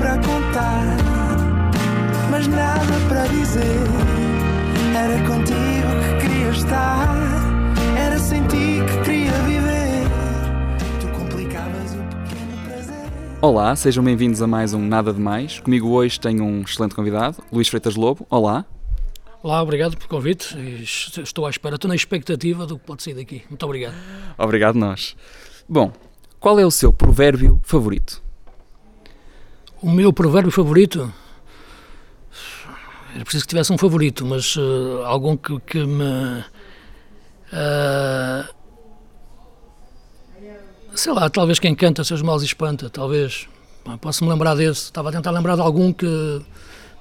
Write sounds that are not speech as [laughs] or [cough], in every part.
para contar, mas nada para dizer. Era contigo que queria estar, era sem ti que queria viver. Tu complicavas o pequeno prazer. Olá, sejam bem-vindos a mais um Nada de Mais. Comigo hoje tenho um excelente convidado, Luís Freitas Lobo. Olá. Olá, obrigado pelo convite. Estou à espera, estou na expectativa do que pode sair daqui. Muito obrigado. Obrigado, nós. Bom, qual é o seu provérbio favorito? O meu provérbio favorito. Era preciso que tivesse um favorito, mas uh, algum que, que me. Uh, sei lá, talvez quem canta seus males espanta, talvez. Posso-me lembrar desse. Estava a tentar lembrar de algum que,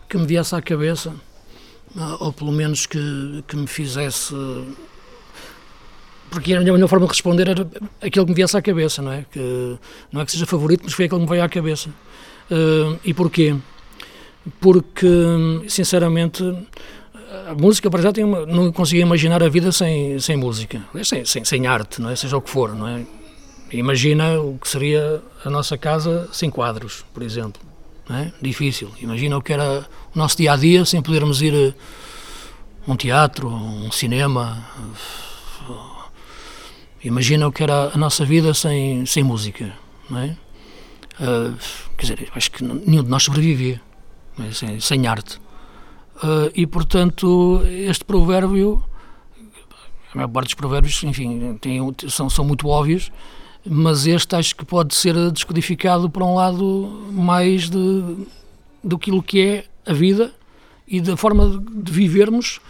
que me viesse à cabeça, uh, ou pelo menos que, que me fizesse. Porque a minha forma de responder era aquele que me viesse à cabeça, não é? Que, não é que seja favorito, mas foi aquele que me veio à cabeça. Uh, e porquê? Porque, sinceramente, a música para já tem uma, não consigo imaginar a vida sem, sem música, sem, sem, sem arte, não é? seja o que for. Não é? Imagina o que seria a nossa casa sem quadros, por exemplo. É? Difícil. Imagina o que era o nosso dia a dia sem podermos ir a um teatro, um cinema. Imagina o que era a nossa vida sem, sem música. Não é? Uh, quer dizer, acho que nenhum de nós sobrevivia sem, sem, arte. Uh, e, portanto, este provérbio, a maior parte dos provérbios, enfim, tem, são, são muito óbvios, mas este acho que pode ser descodificado para um lado mais de, do que é a vida e da forma de vivermos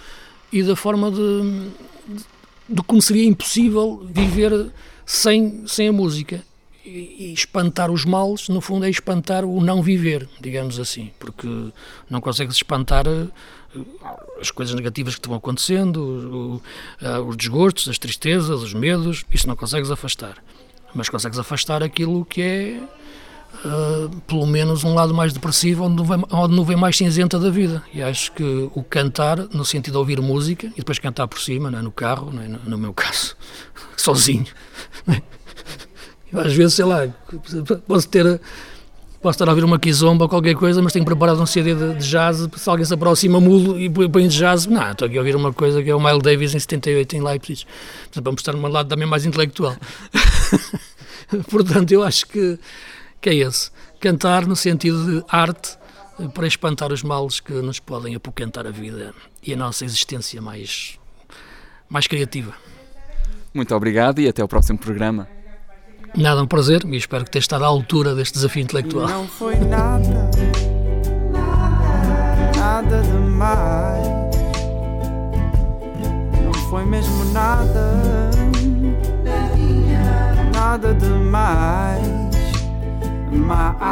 e da forma de, de, de como seria impossível viver sem, sem a música e espantar os males, no fundo, é espantar o não viver, digamos assim, porque não consegues espantar eh, as coisas negativas que estão acontecendo, eh, os desgostos, as tristezas, os medos, isso não consegues afastar. Mas consegues afastar aquilo que é, uh, pelo menos, um lado mais depressivo, onde não, vem, onde mais cinzenta da vida. E acho que o cantar, no sentido de ouvir música, e depois cantar por cima, é? no carro, é? no, no meu caso, [laughs] sozinho. É? Às vezes, sei lá, posso ter. Posso estar a ouvir uma kizomba ou qualquer coisa, mas tenho preparado um CD de, de jazz. Se alguém se aproxima, mudo e põe de jazz. Não, estou aqui a ouvir uma coisa que é o Miles Davis em 78 em Leipzig. Portanto, vamos estar num lado também mais intelectual. [laughs] Portanto, eu acho que, que é esse. Cantar no sentido de arte para espantar os males que nos podem apoquentar a vida e a nossa existência mais, mais criativa. Muito obrigado e até o próximo programa. Nada, um prazer e espero que tenha estado à altura deste desafio intelectual. Não foi nada, nada demais. Não foi mesmo nada, nada demais. Mais.